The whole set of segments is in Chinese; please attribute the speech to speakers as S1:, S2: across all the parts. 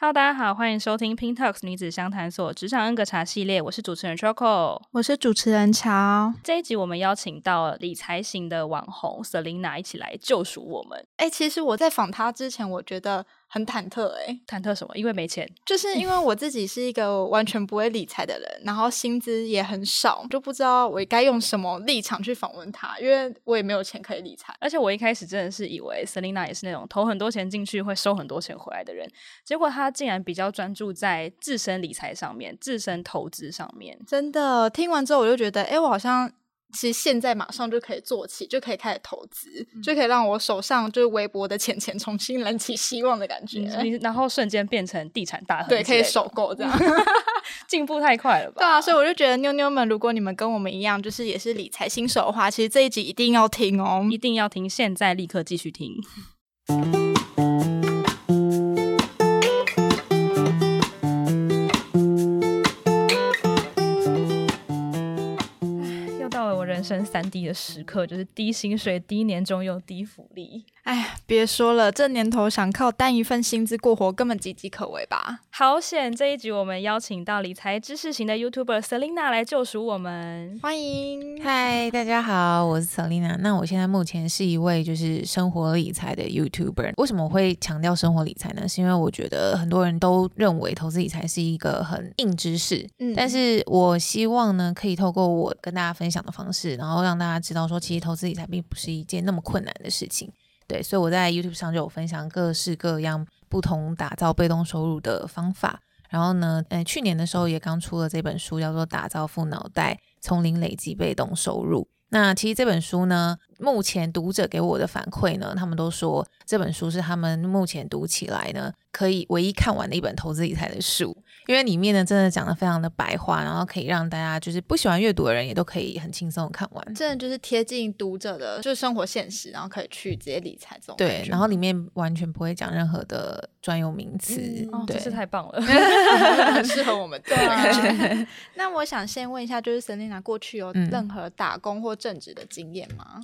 S1: Hello，大家好，欢迎收听 Pink Talks 女子相谈所职场恩格茶系列，我是主持人 Choco，
S2: 我是主持人乔。
S1: 这一集我们邀请到理财型的网红 Selina 一起来救赎我们。
S2: 哎、欸，其实我在访她之前，我觉得。很忐忑哎、欸，
S1: 忐忑什么？因为没钱，
S2: 就是因为我自己是一个完全不会理财的人，然后薪资也很少，就不知道我该用什么立场去访问他，因为我也没有钱可以理财。
S1: 而且我一开始真的是以为 Selina 也是那种投很多钱进去会收很多钱回来的人，结果他竟然比较专注在自身理财上面、自身投资上面。
S2: 真的，听完之后我就觉得，哎、欸，我好像。其实现在马上就可以做起，就可以开始投资，嗯、就可以让我手上就是微薄的钱钱重新燃起希望的感觉。
S1: 你然后瞬间变成地产大亨，
S2: 对，可以首购这样，
S1: 进步太快了吧？
S2: 对啊，所以我就觉得妞妞们，如果你们跟我们一样，就是也是理财新手的话，其实这一集一定要听哦，
S1: 一定要听，现在立刻继续听。生三 D 的时刻，就是低薪水、低年终又低福利。
S2: 哎，别说了，这年头想靠单一份薪资过活，根本岌岌可危吧？
S1: 好险！这一集我们邀请到理财知识型的 YouTuber Selina 来救赎我们，
S2: 欢迎！
S3: 嗨，大家好，我是 Selina。那我现在目前是一位就是生活理财的 YouTuber。为什么我会强调生活理财呢？是因为我觉得很多人都认为投资理财是一个很硬知识，嗯，但是我希望呢，可以透过我跟大家分享的方式，然后让大家知道说，其实投资理财并不是一件那么困难的事情。对，所以我在 YouTube 上就有分享各式各样不同打造被动收入的方法。然后呢，呃，去年的时候也刚出了这本书，叫做《打造富脑袋：从零累积被动收入》。那其实这本书呢，目前读者给我的反馈呢，他们都说这本书是他们目前读起来呢，可以唯一看完的一本投资理财的书。因为里面呢，真的讲的非常的白话，然后可以让大家就是不喜欢阅读的人也都可以很轻松的看完。
S2: 真的就是贴近读者的，就是生活现实，然后可以去直接理财这种。
S3: 对，然后里面完全不会讲任何的专有名词。
S1: 嗯、
S3: 对，
S1: 真是太棒了，
S2: 很适合我们。对，那我想先问一下，就是 Selina 过去有任何打工或正职的经验吗？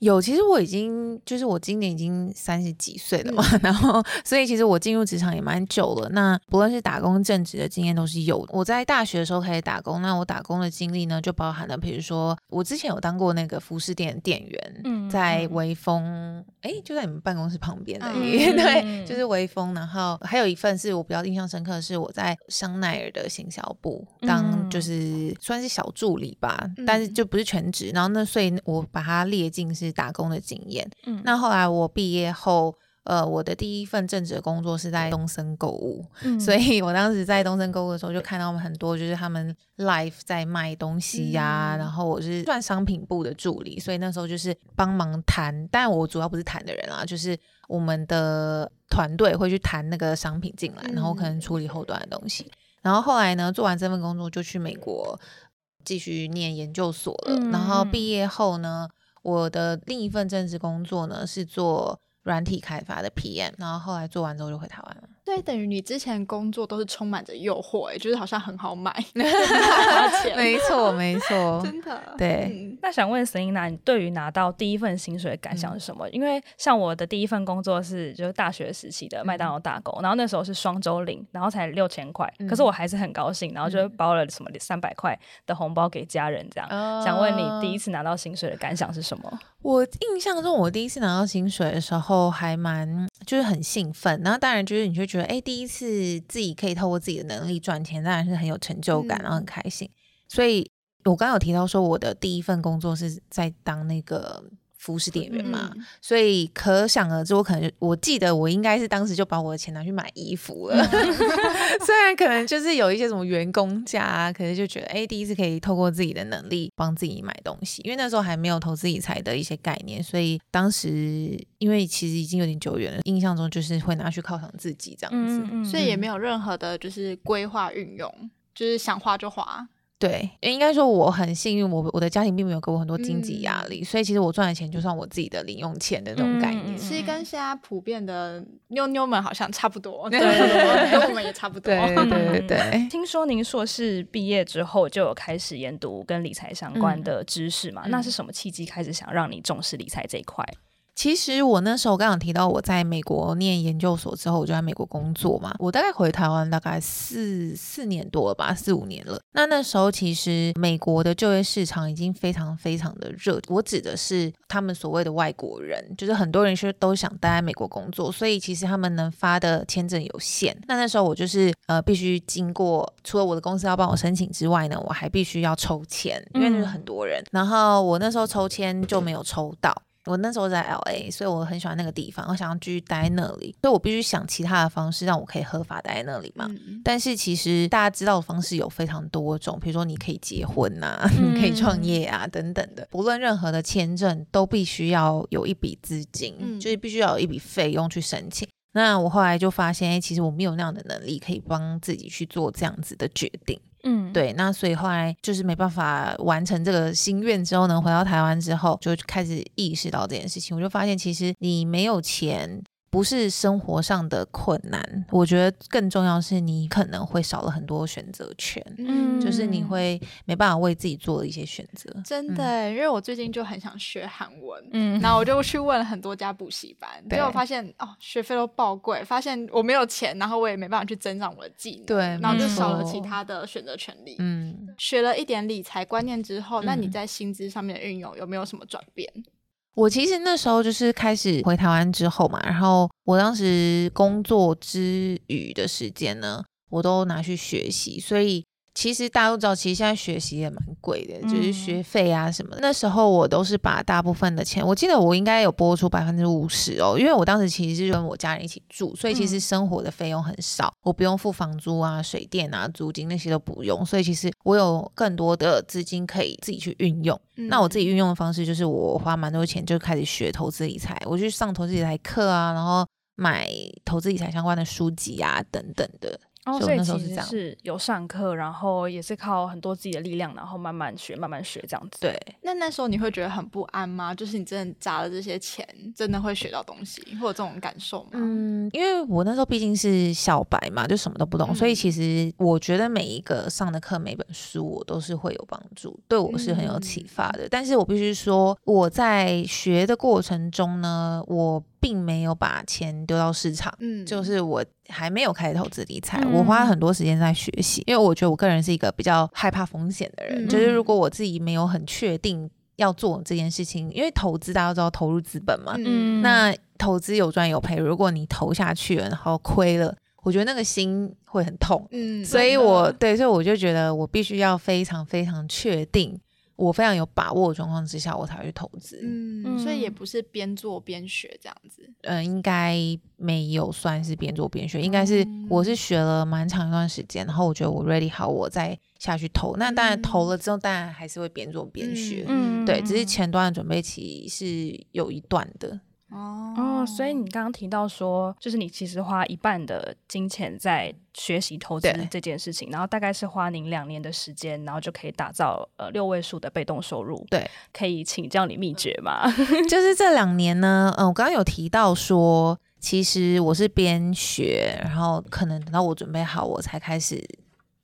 S3: 有，其实我已经就是我今年已经三十几岁了嘛，嗯、然后所以其实我进入职场也蛮久了。那不论是打工、正职的经验都是有的。我在大学的时候开始打工，那我打工的经历呢，就包含了，比如说我之前有当过那个服饰店店员，嗯、在微风，哎、嗯，就在你们办公室旁边的，嗯、对，就是微风。然后还有一份是我比较印象深刻的是我在香奈儿的行销部当，就是算是小助理吧，嗯、但是就不是全职。然后那所以我把它列进是。打工的经验，嗯，那后来我毕业后，呃，我的第一份正职的工作是在东森购物，嗯，所以我当时在东森购物的时候，就看到很多就是他们 live 在卖东西呀、啊，嗯、然后我是算商品部的助理，所以那时候就是帮忙谈，但我主要不是谈的人啊，就是我们的团队会去谈那个商品进来，然后可能处理后端的东西，嗯、然后后来呢，做完这份工作就去美国继续念研究所了，嗯、然后毕业后呢。我的另一份正职工作呢，是做软体开发的 PM，然后后来做完之后就回台湾了。
S2: 对，等于你之前工作都是充满着诱惑，哎，就是好像很好买，
S3: 没错，没错，
S2: 真的。
S3: 对，
S1: 嗯、那想问 Selina，你对于拿到第一份薪水的感想是什么？嗯、因为像我的第一份工作是就是大学时期的麦当劳打工，嗯、然后那时候是双周领，然后才六千块，嗯、可是我还是很高兴，然后就包了什么三百块的红包给家人，这样。嗯、想问你第一次拿到薪水的感想是什么？
S3: 我印象中，我第一次拿到薪水的时候还蛮就是很兴奋，然后当然就是你就觉得。哎，第一次自己可以透过自己的能力赚钱，当然是很有成就感，然后很开心。嗯、所以我刚刚有提到说，我的第一份工作是在当那个。服饰店员嘛，嗯、所以可想而知，我可能我记得我应该是当时就把我的钱拿去买衣服了。嗯、虽然可能就是有一些什么员工价啊，可是就觉得哎，第一次可以透过自己的能力帮自己买东西，因为那时候还没有投资理财的一些概念，所以当时因为其实已经有点久远了，印象中就是会拿去犒赏自己这样子，
S2: 嗯嗯、所以也没有任何的就是规划运用，就是想花就花。
S3: 对，应该说我很幸运，我我的家庭并没有给我很多经济压力，嗯、所以其实我赚的钱就算我自己的零用钱的那种概念。
S2: 其实跟现在普遍的妞妞们好像差不多，对，跟我们也差不多。
S3: 对对对对。
S1: 听说您硕士毕业之后就有开始研读跟理财相关的知识嘛？嗯、那是什么契机开始想让你重视理财这一块？
S3: 其实我那时候刚刚提到我在美国念研究所之后，我就在美国工作嘛。我大概回台湾大概四四年多了吧，四五年了。那那时候其实美国的就业市场已经非常非常的热。我指的是他们所谓的外国人，就是很多人是都想待在美国工作，所以其实他们能发的签证有限。那那时候我就是呃必须经过，除了我的公司要帮我申请之外呢，我还必须要抽签，因为就是很多人。然后我那时候抽签就没有抽到。我那时候在 LA，所以我很喜欢那个地方，我想要继续待在那里，所以我必须想其他的方式让我可以合法待在那里嘛。嗯、但是其实大家知道的方式有非常多种，比如说你可以结婚呐、啊，嗯、你可以创业啊等等的，不论任何的签证都必须要有一笔资金，嗯、就是必须要有一笔费用去申请。那我后来就发现，哎，其实我没有那样的能力可以帮自己去做这样子的决定。嗯，对，那所以后来就是没办法完成这个心愿之后呢，回到台湾之后就开始意识到这件事情，我就发现其实你没有钱。不是生活上的困难，我觉得更重要是你可能会少了很多选择权，嗯，就是你会没办法为自己做一些选择。
S2: 真的，嗯、因为我最近就很想学韩文，嗯，然后我就去问了很多家补习班，结果发现哦，学费都爆贵，发现我没有钱，然后我也没办法去增长我的技能，对，然后就少了其他的选择权利。嗯，学了一点理财观念之后，嗯、那你在薪资上面的运用有没有什么转变？
S3: 我其实那时候就是开始回台湾之后嘛，然后我当时工作之余的时间呢，我都拿去学习，所以。其实大家都知道，其实现在学习也蛮贵的，嗯、就是学费啊什么的。那时候我都是把大部分的钱，我记得我应该有拨出百分之五十哦，因为我当时其实是跟我家人一起住，所以其实生活的费用很少，嗯、我不用付房租啊、水电啊、租金那些都不用，所以其实我有更多的资金可以自己去运用。嗯、那我自己运用的方式就是我花蛮多钱就开始学投资理财，我去上投资理财课啊，然后买投资理财相关的书籍啊等等的。
S1: 哦，所以其实是有上课，然后也是靠很多自己的力量，然后慢慢学，慢慢学这样子。
S3: 对，
S2: 那那时候你会觉得很不安吗？就是你真的砸了这些钱，真的会学到东西，会有这种感受吗？
S3: 嗯，因为我那时候毕竟是小白嘛，就什么都不懂，嗯、所以其实我觉得每一个上的课、每本书，我都是会有帮助，对我是很有启发的。嗯、但是我必须说，我在学的过程中呢，我。并没有把钱丢到市场，嗯，就是我还没有开始投资理财，嗯、我花了很多时间在学习，因为我觉得我个人是一个比较害怕风险的人，嗯、就是如果我自己没有很确定要做这件事情，因为投资大家都知道投入资本嘛，嗯，那投资有赚有赔，如果你投下去了然后亏了，我觉得那个心会很痛，嗯，所以我对，所以我就觉得我必须要非常非常确定。我非常有把握的状况之下，我才会去投资。
S2: 嗯，所以也不是边做边学这样子。
S3: 嗯，应该没有算是边做边学，应该是我是学了蛮长一段时间，然后我觉得我 ready 好，我再下去投。那当然投了之后，当然还是会边做边学。嗯，对，只是前端的准备期是有一段的。
S1: 哦哦，所以你刚刚提到说，就是你其实花一半的金钱在学习投资这件事情，然后大概是花您两年的时间，然后就可以打造呃六位数的被动收入。
S3: 对，
S1: 可以请教你秘诀吗？
S3: 就是这两年呢，嗯，我刚刚有提到说，其实我是边学，然后可能等到我准备好，我才开始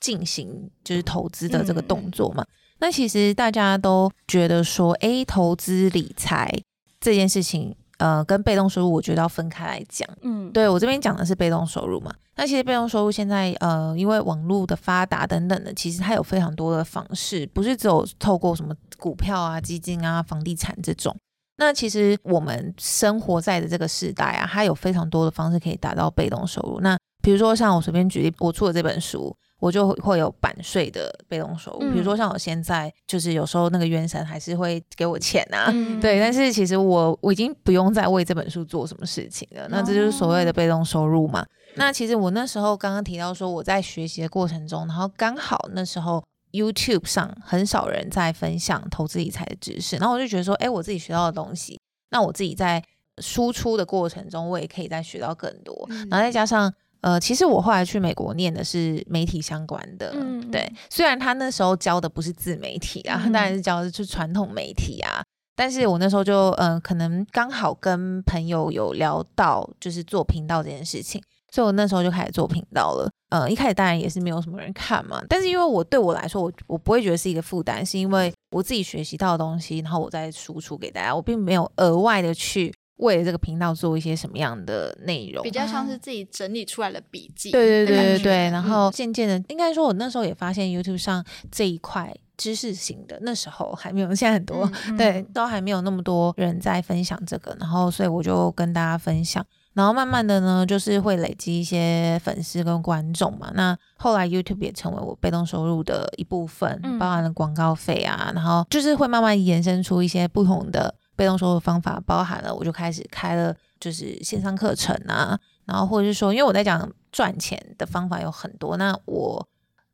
S3: 进行就是投资的这个动作嘛。嗯、那其实大家都觉得说，诶，投资理财这件事情。呃，跟被动收入，我觉得要分开来讲。嗯，对，我这边讲的是被动收入嘛。那其实被动收入现在，呃，因为网络的发达等等的，其实它有非常多的方式，不是只有透过什么股票啊、基金啊、房地产这种。那其实我们生活在的这个时代啊，它有非常多的方式可以达到被动收入。那比如说像我随便举例，我出的这本书。我就会有版税的被动收入，比如说像我现在就是有时候那个原神还是会给我钱啊，嗯、对，但是其实我我已经不用再为这本书做什么事情了，那这就是所谓的被动收入嘛。哦、那其实我那时候刚刚提到说我在学习的过程中，然后刚好那时候 YouTube 上很少人在分享投资理财的知识，然后我就觉得说，哎，我自己学到的东西，那我自己在输出的过程中，我也可以再学到更多，嗯、然后再加上。呃，其实我后来去美国念的是媒体相关的，嗯、对。虽然他那时候教的不是自媒体啊，他 当然是教的是传统媒体啊。嗯、但是我那时候就，嗯、呃，可能刚好跟朋友有聊到，就是做频道这件事情，所以我那时候就开始做频道了。呃，一开始当然也是没有什么人看嘛，但是因为我对我来说，我我不会觉得是一个负担，是因为我自己学习到的东西，然后我再输出给大家，我并没有额外的去。为了这个频道做一些什么样的内容，
S2: 比较像是自己整理出来的笔记。
S3: 对对对对对。然后渐渐的，应该说，我那时候也发现 YouTube 上这一块知识型的，那时候还没有，现在很多，嗯、对，都还没有那么多人在分享这个。然后，所以我就跟大家分享。然后慢慢的呢，就是会累积一些粉丝跟观众嘛。那后来 YouTube 也成为我被动收入的一部分，包含了广告费啊。然后就是会慢慢延伸出一些不同的。被动收入方法包含了，我就开始开了就是线上课程啊，然后或者是说，因为我在讲赚钱的方法有很多，那我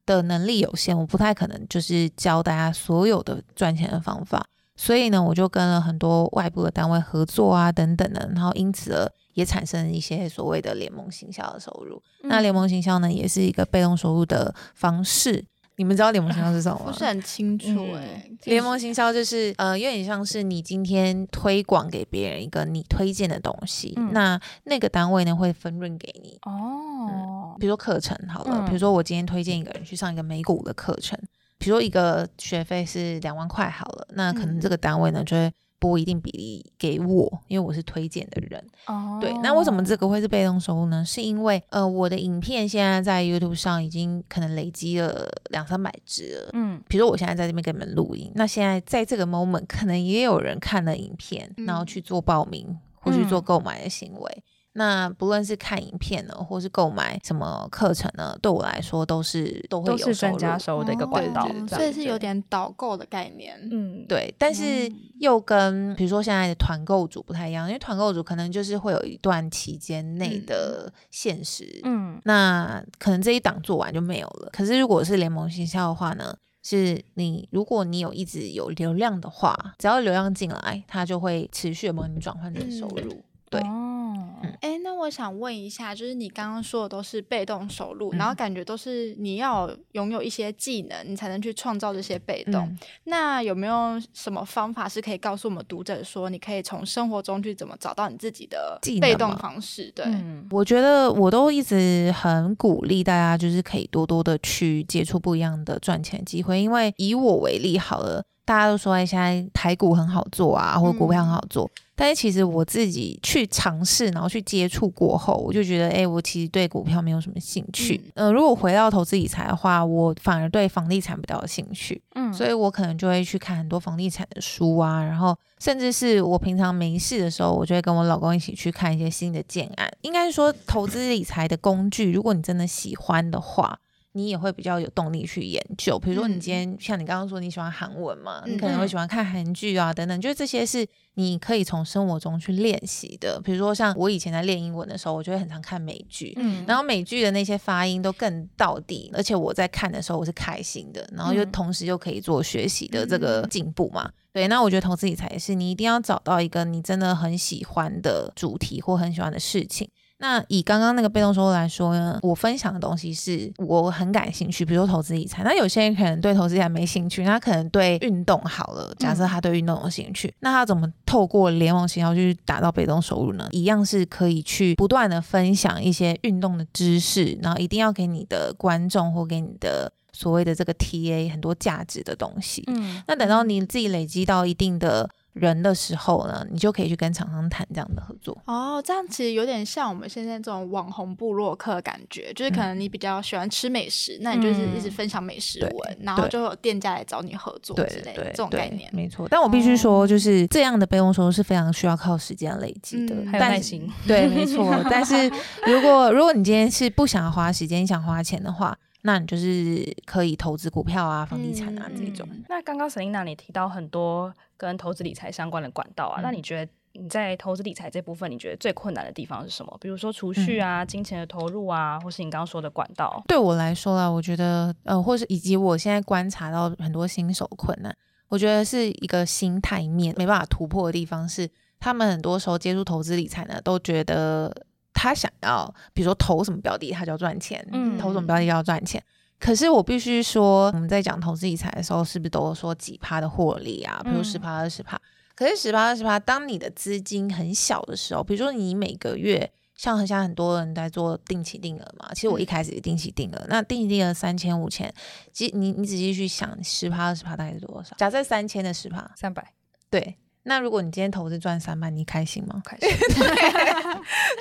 S3: 的能力有限，我不太可能就是教大家所有的赚钱的方法，所以呢，我就跟了很多外部的单位合作啊等等的，然后因此而也产生了一些所谓的联盟行销的收入。嗯、那联盟行销呢，也是一个被动收入的方式。你们知道联盟行销是什么吗？
S2: 不是很清楚哎、欸。
S3: 联、嗯、盟行销就是呃，有点像是你今天推广给别人一个你推荐的东西，嗯、那那个单位呢会分润给你哦、嗯。比如说课程好了，嗯、比如说我今天推荐一个人去上一个美股的课程，比如说一个学费是两万块好了，那可能这个单位呢就会。拨一定比例给我，因为我是推荐的人。哦，对，那为什么这个会是被动收入呢？是因为呃，我的影片现在在 YouTube 上已经可能累积了两三百支了。嗯，比如说我现在在这边给你们录音，那现在在这个 moment 可能也有人看了影片，然后去做报名或去做购买的行为。嗯那不论是看影片呢，或是购买什么课程呢，对我来说都是都会有收入，
S1: 加收入的一个管道，
S2: 哦，所以是有点导购的概念。
S3: 嗯，对。但是又跟比如说现在的团购组不太一样，因为团购组可能就是会有一段期间内的限时，嗯，那可能这一档做完就没有了。可是如果是联盟行销的话呢，是你如果你有一直有流量的话，只要流量进来，它就会持续的帮你转换成收入。嗯对，
S2: 哦，哎，那我想问一下，就是你刚刚说的都是被动收入，嗯、然后感觉都是你要拥有一些技能，你才能去创造这些被动。嗯、那有没有什么方法是可以告诉我们读者说，你可以从生活中去怎么找到你自己的被动方式？对，
S3: 嗯、我觉得我都一直很鼓励大家，就是可以多多的去接触不一样的赚钱机会。因为以我为例好了，大家都说哎，现在台股很好做啊，或者股票很好做。嗯但是其实我自己去尝试，然后去接触过后，我就觉得，哎、欸，我其实对股票没有什么兴趣。嗯、呃，如果回到投资理财的话，我反而对房地产比较有兴趣。嗯，所以我可能就会去看很多房地产的书啊，然后甚至是我平常没事的时候，我就会跟我老公一起去看一些新的建案。应该说，投资理财的工具，如果你真的喜欢的话。你也会比较有动力去研究，比如说你今天、嗯、像你刚刚说你喜欢韩文嘛，嗯、你可能会喜欢看韩剧啊等等，就是这些是你可以从生活中去练习的。比如说像我以前在练英文的时候，我就会很常看美剧，嗯，然后美剧的那些发音都更到底，而且我在看的时候我是开心的，然后又同时又可以做学习的这个进步嘛。嗯、对，那我觉得投资理财也是，你一定要找到一个你真的很喜欢的主题或很喜欢的事情。那以刚刚那个被动收入来说呢，我分享的东西是我很感兴趣，比如说投资理财。那有些人可能对投资理财没兴趣，他可能对运动好了。假设他对运动有兴趣，嗯、那他怎么透过联盟行销去达到被动收入呢？一样是可以去不断的分享一些运动的知识，然后一定要给你的观众或给你的所谓的这个 TA 很多价值的东西。嗯，那等到你自己累积到一定的。人的时候呢，你就可以去跟厂商谈这样的合作。
S2: 哦，这样其实有点像我们现在这种网红部落客感觉，就是可能你比较喜欢吃美食，嗯、那你就是一直分享美食文，嗯、然后就有店家来找你合作之类的这种概念。
S3: 没错，但我必须说，就是这样的被动收入是非常需要靠时间累积的，
S1: 还有耐心。
S3: 对，没错。但是如果如果你今天是不想花时间，你想花钱的话。那你就是可以投资股票啊、房地产啊这种。
S1: 嗯、那刚刚 Selina 你提到很多跟投资理财相关的管道啊，嗯、那你觉得你在投资理财这部分，你觉得最困难的地方是什么？比如说储蓄啊、嗯、金钱的投入啊，或是你刚刚说的管道？
S3: 对我来说啊，我觉得呃，或是以及我现在观察到很多新手困难，我觉得是一个心态面没办法突破的地方，是他们很多时候接触投资理财呢，都觉得。他想要，比如说投什么标的，他就要赚钱；嗯、投什么标的要赚钱。可是我必须说，我们在讲投资理财的时候，是不是都说几趴的获利啊？比如十趴、二十趴。可是十趴、二十趴，当你的资金很小的时候，比如说你每个月，像现在很多人在做定期定额嘛，其实我一开始也定期定额，嗯、那定期定额三千、五千，其实你你仔细去想，十趴、二十趴大概是多少？假设三千的十趴，
S1: 三百，
S3: 对。那如果你今天投资赚三万，你开心吗？
S1: 开心。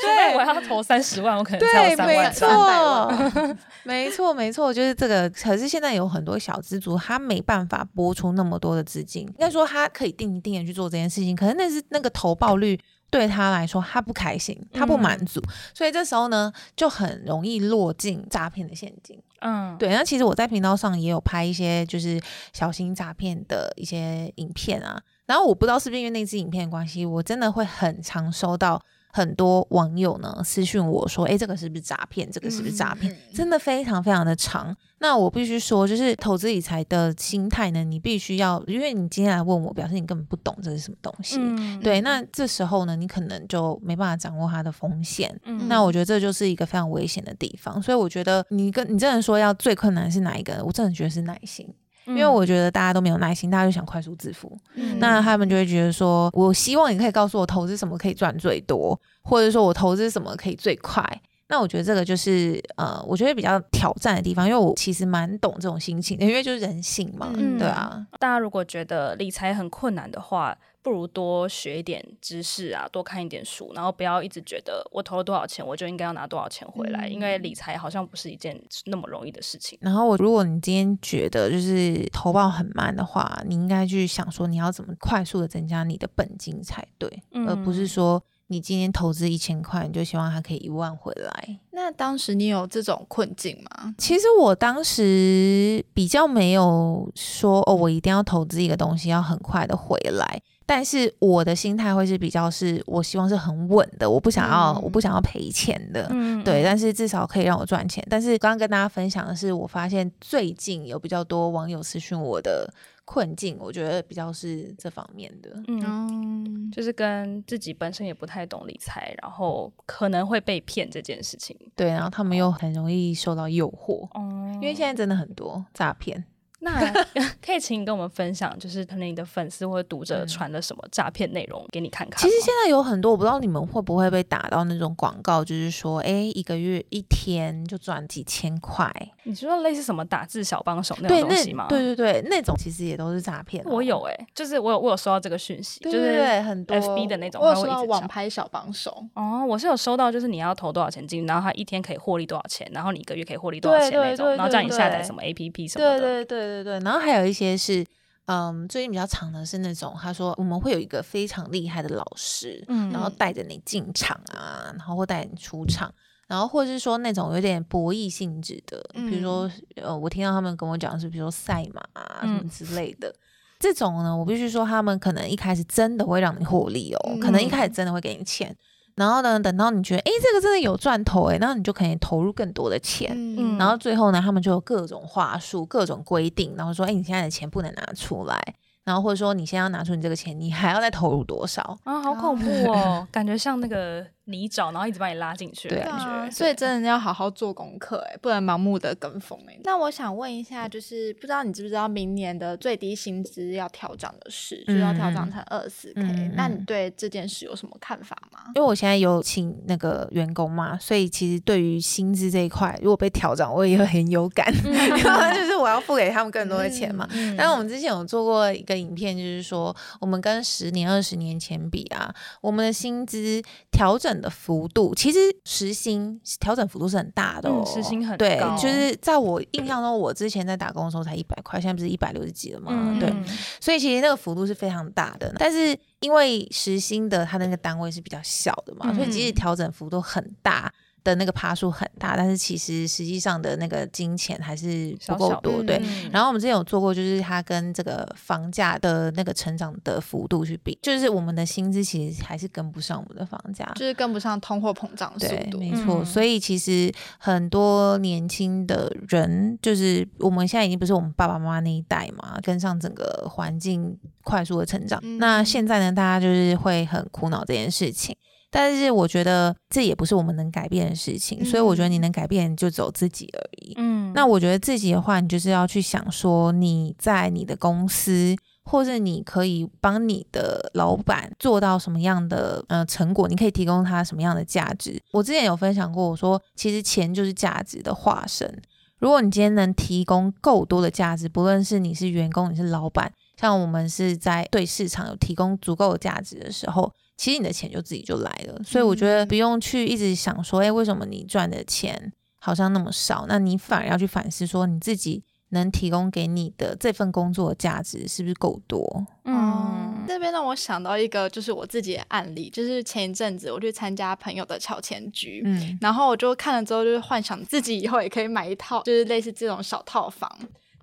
S1: 对，我要投三十万，我可能才有三万、三百万。
S3: 没错，没错，就是这个。可是现在有很多小资族，他没办法拨出那么多的资金。应该说，他可以定一定的去做这件事情，可是那是那个投报率对他来说，他不开心，他不满足，嗯、所以这时候呢，就很容易落进诈骗的陷阱。嗯，对。那其实我在频道上也有拍一些就是小心诈骗的一些影片啊。然后我不知道是不是因为那支影片的关系，我真的会很常收到很多网友呢私讯我说：“哎，这个是不是诈骗？这个是不是诈骗？”嗯、真的非常非常的长。那我必须说，就是投资理财的心态呢，你必须要，因为你今天来问我，表示你根本不懂这是什么东西。嗯、对，那这时候呢，你可能就没办法掌握它的风险。嗯、那我觉得这就是一个非常危险的地方。所以我觉得你跟你真的说要最困难是哪一个？我真的觉得是耐心。因为我觉得大家都没有耐心，大家就想快速致富，嗯、那他们就会觉得说，我希望你可以告诉我投资什么可以赚最多，或者说我投资什么可以最快。那我觉得这个就是呃，我觉得比较挑战的地方，因为我其实蛮懂这种心情的，因为就是人性嘛，嗯、对啊。
S1: 大家如果觉得理财很困难的话，不如多学一点知识啊，多看一点书，然后不要一直觉得我投了多少钱，我就应该要拿多少钱回来，嗯、因为理财好像不是一件那么容易的事情。
S3: 然后我，如果你今天觉得就是投报很慢的话，你应该去想说你要怎么快速的增加你的本金才对，嗯、而不是说你今天投资一千块，你就希望它可以一万回来。
S2: 那当时你有这种困境吗？
S3: 其实我当时比较没有说哦，我一定要投资一个东西要很快的回来。但是我的心态会是比较是，我希望是很稳的，我不想要，嗯、我不想要赔钱的，嗯、对。但是至少可以让我赚钱。但是刚刚跟大家分享的是，我发现最近有比较多网友私讯我的困境，我觉得比较是这方面的，
S1: 嗯，就是跟自己本身也不太懂理财，然后可能会被骗这件事情，
S3: 对。然后他们又很容易受到诱惑，哦、因为现在真的很多诈骗。
S1: 那 可以请你跟我们分享，就是可能你的粉丝或者读者传了什么诈骗内容给你看看。
S3: 其实现在有很多，我不知道你们会不会被打到那种广告，就是说，哎，一个月一天就赚几千块。
S1: 你说类似什么打字小帮手那种东西吗？
S3: 对对对，那种其实也都是诈骗。
S1: 我有哎，就是我有我有收到这个讯息，
S3: 对对对，很多
S1: FB 的那种，
S2: 我有收到网拍小帮手。
S1: 哦，我是有收到，就是你要投多少钱进去，然后他一天可以获利多少钱，然后你一个月可以获利多少钱那种，然后叫你下载什么 APP 什么的。
S3: 对对对对对对，然后还有。一些是，嗯，最近比较长的是那种，他说我们会有一个非常厉害的老师，嗯，然后带着你进场啊，然后会带你出场，然后或者是说那种有点博弈性质的，比如说，呃，我听到他们跟我讲是，比如说赛马啊什么之类的，嗯、这种呢，我必须说他们可能一开始真的会让你获利哦，嗯、可能一开始真的会给你钱。然后呢，等到你觉得，哎，这个真的有赚头，哎，然后你就可以投入更多的钱。嗯，然后最后呢，他们就有各种话术、各种规定，然后说，哎，你现在的钱不能拿出来。然后或者说，你先要拿出你这个钱，你还要再投入多少？
S1: 啊，好恐怖哦，感觉像那个。泥沼，然后一直把你拉进去的感觉，
S2: 对，所以真的要好好做功课，哎，不能盲目的跟风，哎。那我想问一下，就是不知道你知不知道明年的最低薪资要调涨的事，就是要调涨成二十 K，那你对这件事有什么看法吗？
S3: 因为我现在有请那个员工嘛，所以其实对于薪资这一块，如果被调涨，我也会很有感，就是我要付给他们更多的钱嘛。但是我们之前有做过一个影片，就是说我们跟十年、二十年前比啊，我们的薪资调整。的幅度其实时薪调整幅度是很大的哦，
S1: 时薪很。
S3: 对，就是在我印象中，我之前在打工的时候才一百块，现在不是一百六十几了吗？嗯、对，所以其实那个幅度是非常大的。但是因为时薪的它的那个单位是比较小的嘛，嗯、所以即使调整幅度很大。的那个趴数很大，但是其实实际上的那个金钱还是不够多，小小对。嗯、然后我们之前有做过，就是它跟这个房价的那个成长的幅度去比，就是我们的薪资其实还是跟不上我们的房价，
S2: 就是跟不上通货膨胀速度。
S3: 对，没错。嗯、所以其实很多年轻的人，就是我们现在已经不是我们爸爸妈妈那一代嘛，跟上整个环境快速的成长。嗯、那现在呢，大家就是会很苦恼这件事情。但是我觉得这也不是我们能改变的事情，嗯、所以我觉得你能改变就走自己而已。嗯，那我觉得自己的话，你就是要去想说你在你的公司，或者你可以帮你的老板做到什么样的呃成果，你可以提供他什么样的价值。我之前有分享过，我说其实钱就是价值的化身。如果你今天能提供够多的价值，不论是你是员工，你是老板。像我们是在对市场有提供足够的价值的时候，其实你的钱就自己就来了。所以我觉得不用去一直想说，哎，为什么你赚的钱好像那么少？那你反而要去反思说，你自己。能提供给你的这份工作的价值是不是够多？
S2: 嗯，这边让我想到一个，就是我自己的案例，就是前一阵子我去参加朋友的乔迁局，嗯，然后我就看了之后，就是幻想自己以后也可以买一套，就是类似这种小套房。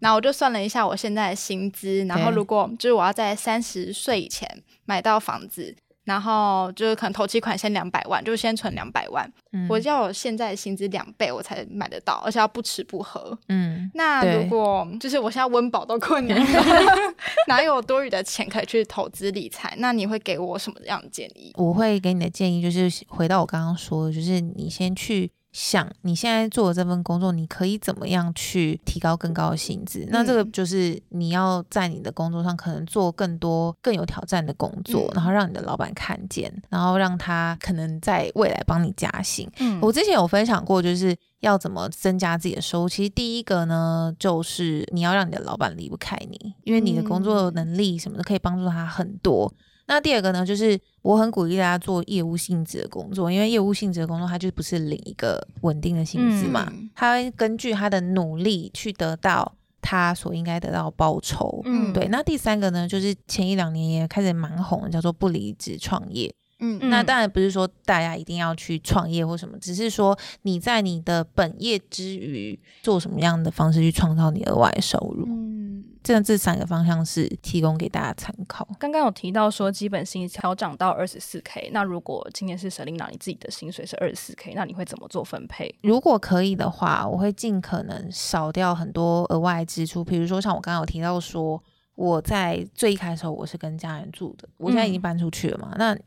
S2: 然后我就算了一下我现在的薪资，然后如果就是我要在三十岁以前买到房子。然后就是可能投期款先两百万，就先存两百万。嗯、我要我现在薪资两倍，我才买得到，而且要不吃不喝。嗯，那如果就是我现在温饱都困难，哪有多余的钱可以去投资理财？那你会给我什么样的建议？
S3: 我会给你的建议就是回到我刚刚说的，就是你先去。想你现在做的这份工作，你可以怎么样去提高更高的薪资？嗯、那这个就是你要在你的工作上可能做更多更有挑战的工作，嗯、然后让你的老板看见，然后让他可能在未来帮你加薪。嗯，我之前有分享过，就是要怎么增加自己的收入。其实第一个呢，就是你要让你的老板离不开你，因为你的工作能力什么的可以帮助他很多。那第二个呢，就是我很鼓励大家做业务性质的工作，因为业务性质的工作，它就不是领一个稳定的薪资嘛，嗯、他会根据他的努力去得到他所应该得到的报酬。嗯，对。那第三个呢，就是前一两年也开始蛮红的，叫做不离职创业。嗯，那当然不是说大家一定要去创业或什么，只是说你在你的本业之余，做什么样的方式去创造你额外的收入。嗯，这样这三个方向是提供给大家参考。
S1: 刚刚有提到说基本薪调涨到二十四 K，那如果今天是 Selina，你自己的薪水是二十四 K，那你会怎么做分配？
S3: 如果可以的话，我会尽可能少掉很多额外支出，比如说像我刚刚有提到说我在最一开始的时候我是跟家人住的，我现在已经搬出去了嘛，嗯、那。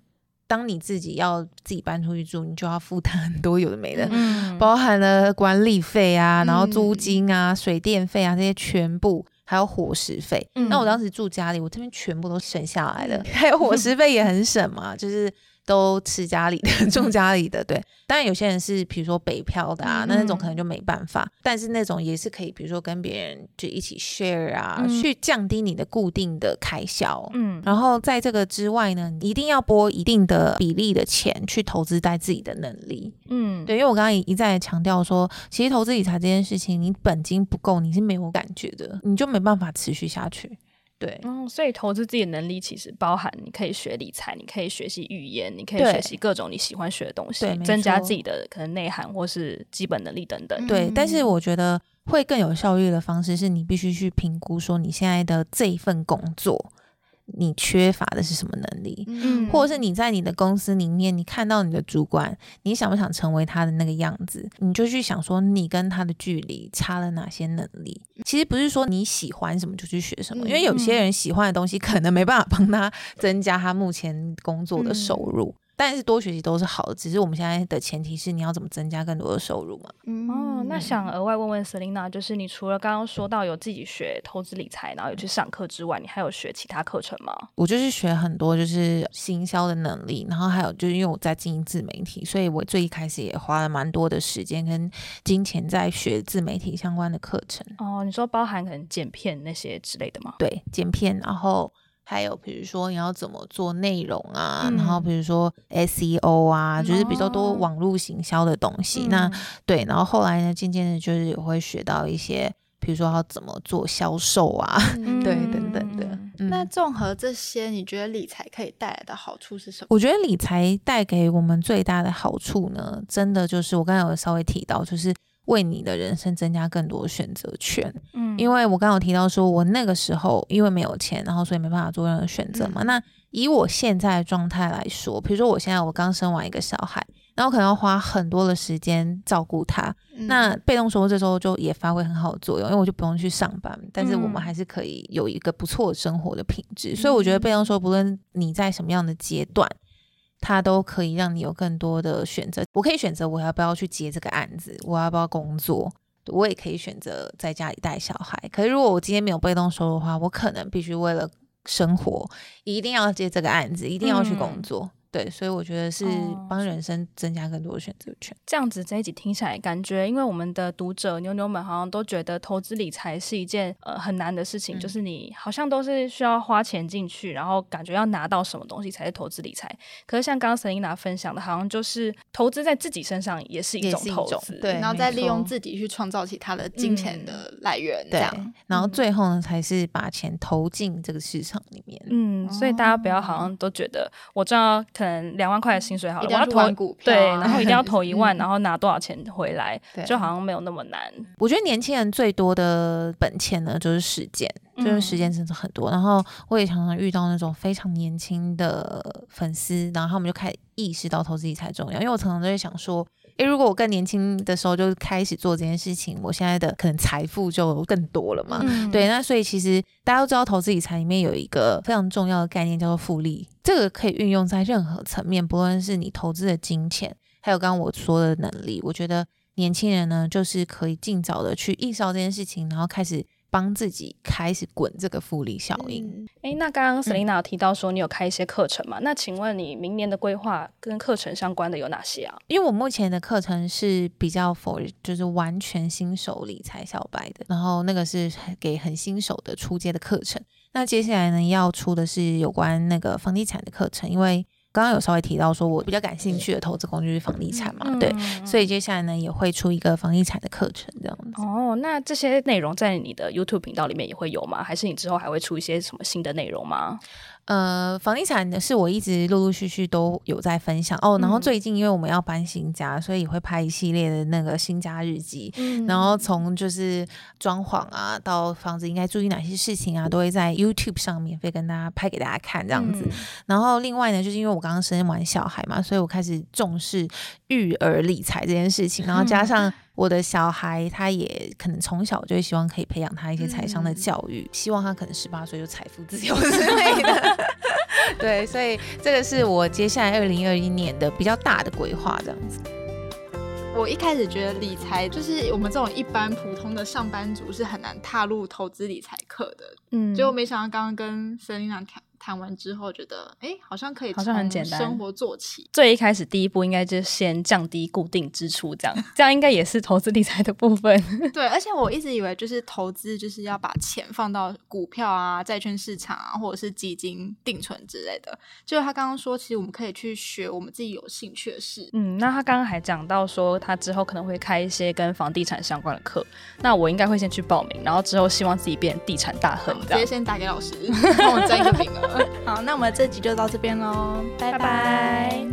S3: 当你自己要自己搬出去住，你就要负担很多有的没的，嗯、包含了管理费啊，然后租金啊、嗯、水电费啊这些全部，还有伙食费。嗯、那我当时住家里，我这边全部都省下来了，嗯、还有伙食费也很省嘛，就是。都吃家里的，种家里的，对。当然有些人是，比如说北漂的啊，那那种可能就没办法。但是那种也是可以，比如说跟别人就一起 share 啊，去降低你的固定的开销。嗯。然后在这个之外呢，一定要拨一定的比例的钱去投资在自己的能力。嗯，对，因为我刚刚一再强调说，其实投资理财这件事情，你本金不够，你是没有感觉的，你就没办法持续下去。对，
S1: 嗯，所以投资自己的能力其实包含你可以学理财，你可以学习语言，你可以学习各种你喜欢学的东西，增加自己的可能内涵或是基本能力等等。
S3: 对，但是我觉得会更有效率的方式是你必须去评估说你现在的这一份工作。你缺乏的是什么能力？嗯，或者是你在你的公司里面，你看到你的主管，你想不想成为他的那个样子？你就去想说，你跟他的距离差了哪些能力？其实不是说你喜欢什么就去学什么，因为有些人喜欢的东西可能没办法帮他增加他目前工作的收入。但是多学习都是好的，只是我们现在的前提是你要怎么增加更多的收入嘛？
S1: 嗯，哦，那想额外问问 Selina，就是你除了刚刚说到有自己学投资理财，然后有去上课之外，你还有学其他课程吗？
S3: 我就是学很多就是行销的能力，然后还有就是因为我在经营自媒体，所以我最一开始也花了蛮多的时间跟金钱在学自媒体相关的课程。
S1: 哦，你说包含可能剪片那些之类的吗？
S3: 对，剪片，然后。还有比如说你要怎么做内容啊，嗯、然后比如说 SEO 啊，就是比较多网络行销的东西。哦、那对，然后后来呢，渐渐的就是也会学到一些，比如说要怎么做销售啊，嗯、对，等等的。嗯、
S2: 那综合这些，你觉得理财可以带来的好处是什么？
S3: 我觉得理财带给我们最大的好处呢，真的就是我刚才有稍微提到，就是。为你的人生增加更多选择权，嗯，因为我刚刚有提到说，我那个时候因为没有钱，然后所以没办法做任何选择嘛。嗯、那以我现在的状态来说，比如说我现在我刚生完一个小孩，然后可能要花很多的时间照顾他，嗯、那被动收入这时候就也发挥很好的作用，因为我就不用去上班，但是我们还是可以有一个不错的生活的品质。嗯、所以我觉得被动收入不论你在什么样的阶段。它都可以让你有更多的选择。我可以选择我要不要去接这个案子，我要不要工作，我也可以选择在家里带小孩。可是如果我今天没有被动收入的话，我可能必须为了生活一定要接这个案子，一定要去工作。嗯、对，所以我觉得是帮人生增加更多的选择权。
S1: 这样子这一集听起来，感觉因为我们的读者妞妞们好像都觉得投资理财是一件呃很难的事情，嗯、就是你好像都是需要花钱进去，然后感觉要拿到什么东西才是投资理财。可是像刚刚 Selina 分享的，好像就是投资在自己身上也是一种投资，
S2: 对，然后再利用自己去创造其他的金钱的来源，这样、
S3: 嗯，然后最后呢，才是把钱投进这个市场里面。
S1: 嗯，所以大家不要好像都觉得我赚到可能两万块的薪水好了，
S2: 我要投股票、啊，
S1: 对，然后一定要投 一万，然后拿多少钱回来，就好像没有那么难。
S3: 我觉得年轻人最多的本钱呢，就是时间，就是时间真的很多。然后我也常常遇到那种非常年轻的粉丝，然后他们就开始意识到投资理财重要，因为我常常都会想说。诶，如果我更年轻的时候就开始做这件事情，我现在的可能财富就更多了嘛。嗯、对，那所以其实大家都知道，投资理财里面有一个非常重要的概念叫做复利，这个可以运用在任何层面，不论是你投资的金钱，还有刚刚我说的能力。我觉得年轻人呢，就是可以尽早的去意识到这件事情，然后开始。帮自己开始滚这个复利效应。
S1: 哎、嗯，那刚刚 Selina 有提到说你有开一些课程嘛？嗯、那请问你明年的规划跟课程相关的有哪些啊？
S3: 因为我目前的课程是比较 for 就是完全新手理财小白的，然后那个是给很新手的初阶的课程。那接下来呢，要出的是有关那个房地产的课程，因为。刚刚有稍微提到说，我比较感兴趣的投资工具是房地产嘛，嗯、对，所以接下来呢也会出一个房地产的课程这样子。
S1: 哦，那这些内容在你的 YouTube 频道里面也会有吗？还是你之后还会出一些什么新的内容吗？
S3: 呃，房地产的是我一直陆陆续续都有在分享哦。然后最近因为我们要搬新家，所以也会拍一系列的那个新家日记。嗯，然后从就是装潢啊，到房子应该注意哪些事情啊，都会在 YouTube 上免费跟大家拍给大家看这样子。嗯、然后另外呢，就是因为我刚刚生完小孩嘛，所以我开始重视育儿理财这件事情。然后加上我的小孩，他也可能从小就会希望可以培养他一些财商的教育，嗯、希望他可能十八岁就财富自由之类的。对，所以这个是我接下来二零二一年的比较大的规划，这样子。
S2: 我一开始觉得理财就是我们这种一般普通的上班族是很难踏入投资理财课的，嗯，结果没想到刚刚跟 Selina 谈。谈完之后觉得，哎，好像可以，好像很简单，生活做起。
S1: 最一开始第一步应该就是先降低固定支出，这样，这样应该也是投资理财的部分。
S2: 对，而且我一直以为就是投资就是要把钱放到股票啊、债券市场啊，或者是基金定存之类的。就是他刚刚说，其实我们可以去学我们自己有兴趣的事。
S1: 嗯，那他刚刚还讲到说，他之后可能会开一些跟房地产相关的课。那我应该会先去报名，然后之后希望自己变地产大亨，
S2: 直接先打给老师，帮我占一个名额。好，那我们这集就到这边喽，拜拜。